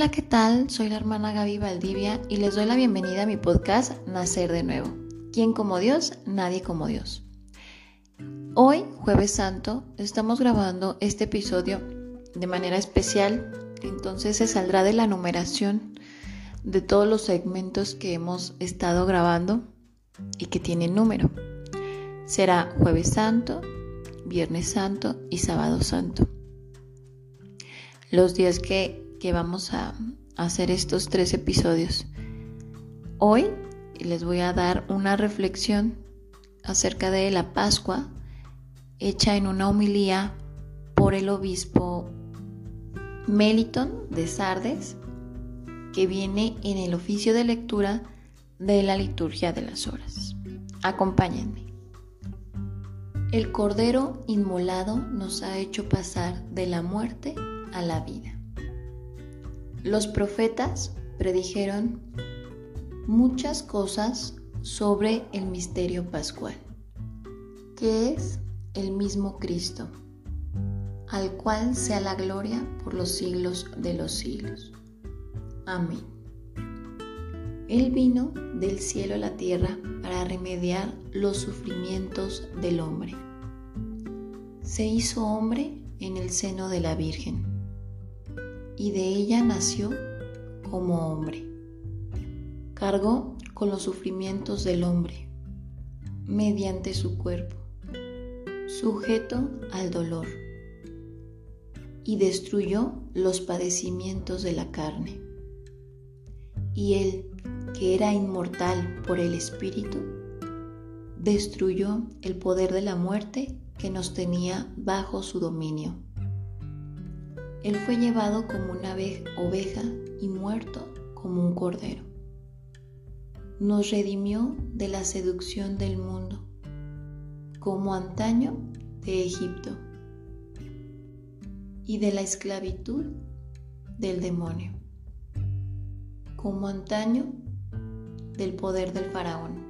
Hola, ¿qué tal? Soy la hermana Gaby Valdivia y les doy la bienvenida a mi podcast Nacer de Nuevo. ¿Quién como Dios? Nadie como Dios. Hoy, jueves santo, estamos grabando este episodio de manera especial, entonces se saldrá de la numeración de todos los segmentos que hemos estado grabando y que tienen número. Será jueves santo, viernes santo y sábado santo. Los días que, vamos a hacer estos tres episodios. Hoy les voy a dar una reflexión acerca de la Pascua hecha en una homilía por el obispo Meliton de Sardes, que viene en el oficio de lectura de la liturgia de las horas. Acompáñenme. El Cordero inmolado nos ha hecho pasar de la muerte a la vida. Los profetas predijeron muchas cosas sobre el misterio pascual, que es el mismo Cristo, al cual sea la gloria por los siglos de los siglos. Amén. Él vino del cielo a la tierra para remediar los sufrimientos del hombre. Se hizo hombre en el seno de la Virgen y de ella nació como hombre. Cargó con los sufrimientos del hombre mediante su cuerpo, sujeto al dolor, y destruyó los padecimientos de la carne. Y él, que era inmortal por el Espíritu, destruyó el poder de la muerte que nos tenía bajo su dominio. Él fue llevado como una oveja y muerto como un cordero. Nos redimió de la seducción del mundo, como antaño de Egipto, y de la esclavitud del demonio, como antaño del poder del faraón.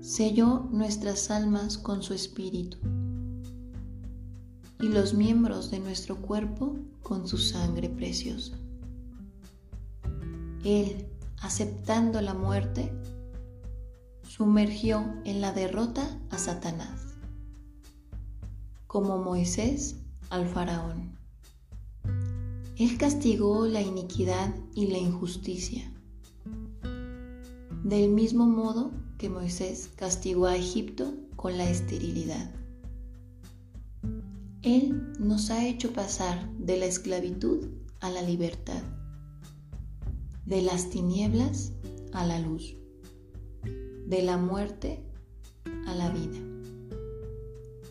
Selló nuestras almas con su espíritu y los miembros de nuestro cuerpo con su sangre preciosa. Él, aceptando la muerte, sumergió en la derrota a Satanás, como Moisés al faraón. Él castigó la iniquidad y la injusticia, del mismo modo que Moisés castigó a Egipto con la esterilidad. Él nos ha hecho pasar de la esclavitud a la libertad, de las tinieblas a la luz, de la muerte a la vida,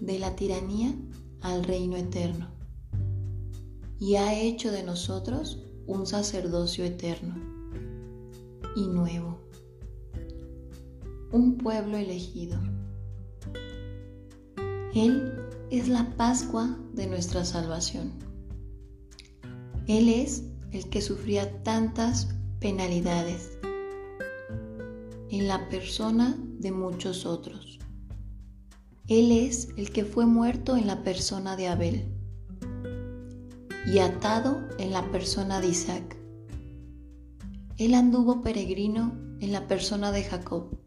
de la tiranía al reino eterno, y ha hecho de nosotros un sacerdocio eterno y nuevo, un pueblo elegido. Él es la Pascua de nuestra salvación. Él es el que sufría tantas penalidades en la persona de muchos otros. Él es el que fue muerto en la persona de Abel y atado en la persona de Isaac. Él anduvo peregrino en la persona de Jacob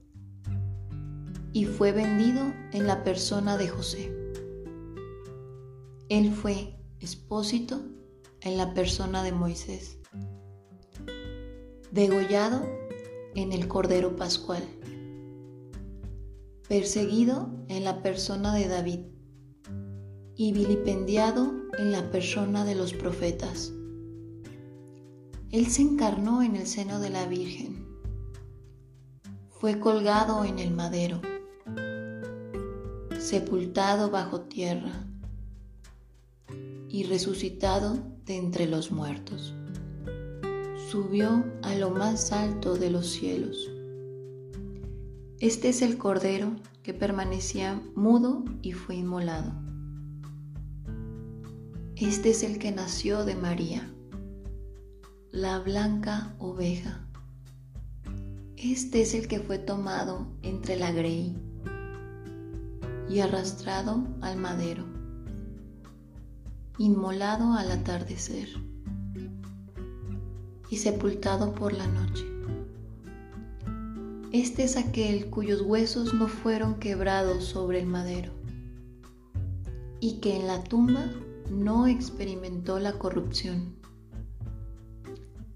y fue vendido en la persona de José. Él fue expósito en la persona de Moisés, degollado en el Cordero Pascual, perseguido en la persona de David y vilipendiado en la persona de los profetas. Él se encarnó en el seno de la Virgen, fue colgado en el madero, sepultado bajo tierra y resucitado de entre los muertos. Subió a lo más alto de los cielos. Este es el Cordero que permanecía mudo y fue inmolado. Este es el que nació de María, la blanca oveja. Este es el que fue tomado entre la grey y arrastrado al madero inmolado al atardecer. y sepultado por la noche. Este es aquel cuyos huesos no fueron quebrados sobre el madero y que en la tumba no experimentó la corrupción.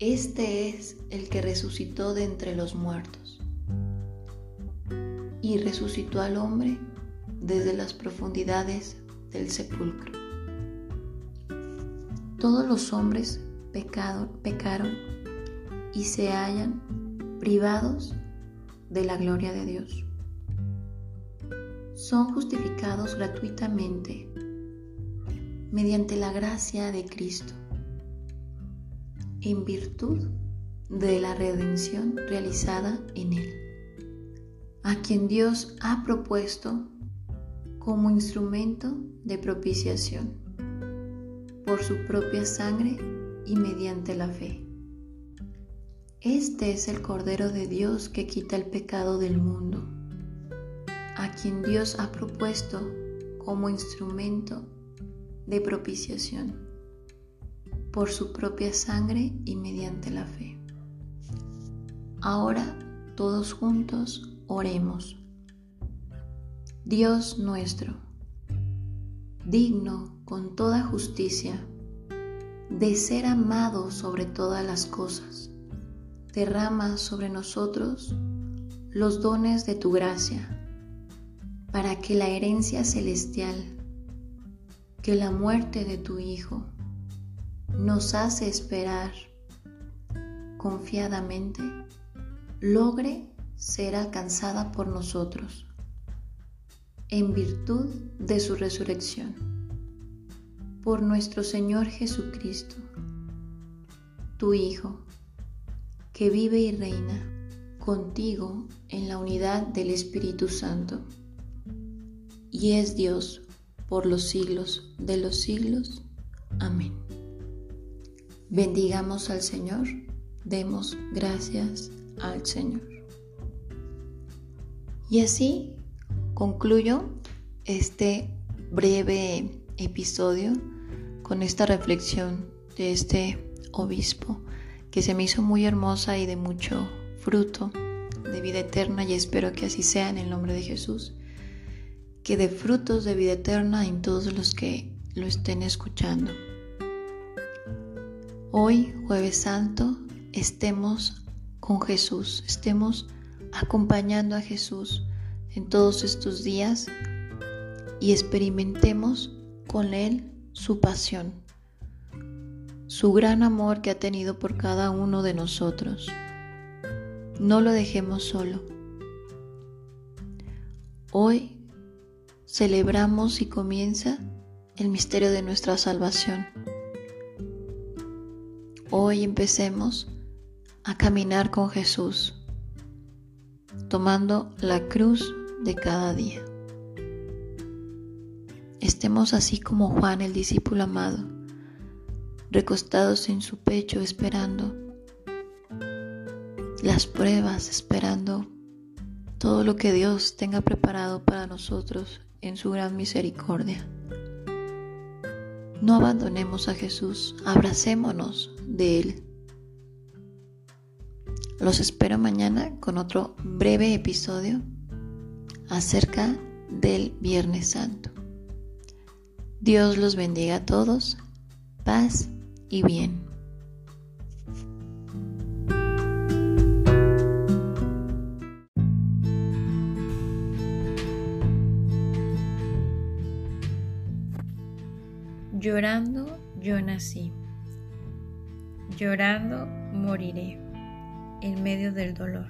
Este es el que resucitó de entre los muertos y resucitó al hombre desde las profundidades del sepulcro. Todos los hombres pecado, pecaron y se hallan privados de la gloria de Dios. Son justificados gratuitamente mediante la gracia de Cristo, en virtud de la redención realizada en Él, a quien Dios ha propuesto como instrumento de propiciación por su propia sangre y mediante la fe. Este es el Cordero de Dios que quita el pecado del mundo, a quien Dios ha propuesto como instrumento de propiciación por su propia sangre y mediante la fe. Ahora todos juntos oremos. Dios nuestro, digno con toda justicia de ser amado sobre todas las cosas derrama sobre nosotros los dones de tu gracia, para que la herencia celestial, que la muerte de tu Hijo nos hace esperar confiadamente, logre ser alcanzada por nosotros en virtud de su resurrección. Por nuestro Señor Jesucristo, tu Hijo, que vive y reina contigo en la unidad del Espíritu Santo, y es Dios por los siglos de los siglos. Amén. Bendigamos al Señor, demos gracias al Señor. Y así concluyo este breve episodio con esta reflexión de este obispo que se me hizo muy hermosa y de mucho fruto de vida eterna y espero que así sea en el nombre de Jesús, que de frutos de vida eterna en todos los que lo estén escuchando. Hoy, jueves santo, estemos con Jesús, estemos acompañando a Jesús en todos estos días y experimentemos con Él su pasión su gran amor que ha tenido por cada uno de nosotros. No lo dejemos solo. Hoy celebramos y comienza el misterio de nuestra salvación. Hoy empecemos a caminar con Jesús, tomando la cruz de cada día. Estemos así como Juan, el discípulo amado, recostados en su pecho esperando las pruebas, esperando todo lo que Dios tenga preparado para nosotros en su gran misericordia. No abandonemos a Jesús, abracémonos de Él. Los espero mañana con otro breve episodio acerca del Viernes Santo. Dios los bendiga a todos. Paz y bien. Llorando yo nací, llorando moriré en medio del dolor.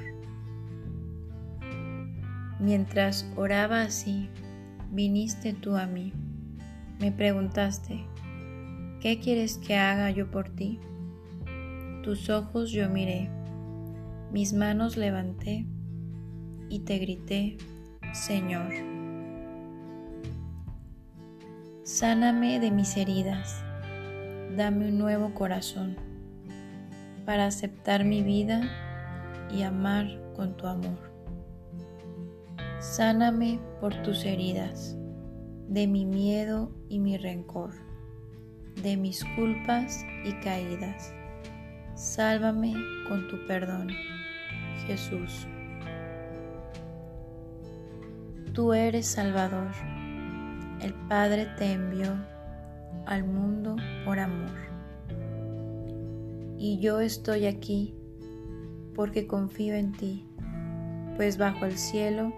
Mientras oraba así, viniste tú a mí, me preguntaste, ¿Qué quieres que haga yo por ti? Tus ojos yo miré, mis manos levanté y te grité, Señor. Sáname de mis heridas, dame un nuevo corazón para aceptar mi vida y amar con tu amor. Sáname por tus heridas, de mi miedo y mi rencor de mis culpas y caídas. Sálvame con tu perdón, Jesús. Tú eres Salvador. El Padre te envió al mundo por amor. Y yo estoy aquí porque confío en ti, pues bajo el cielo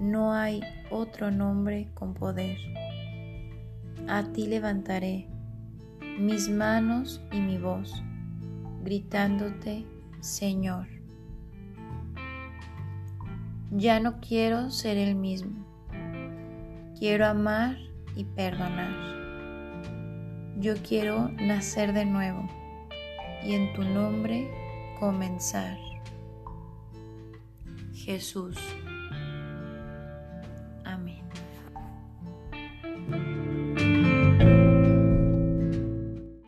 no hay otro nombre con poder. A ti levantaré mis manos y mi voz, gritándote, Señor. Ya no quiero ser el mismo. Quiero amar y perdonar. Yo quiero nacer de nuevo y en tu nombre comenzar. Jesús.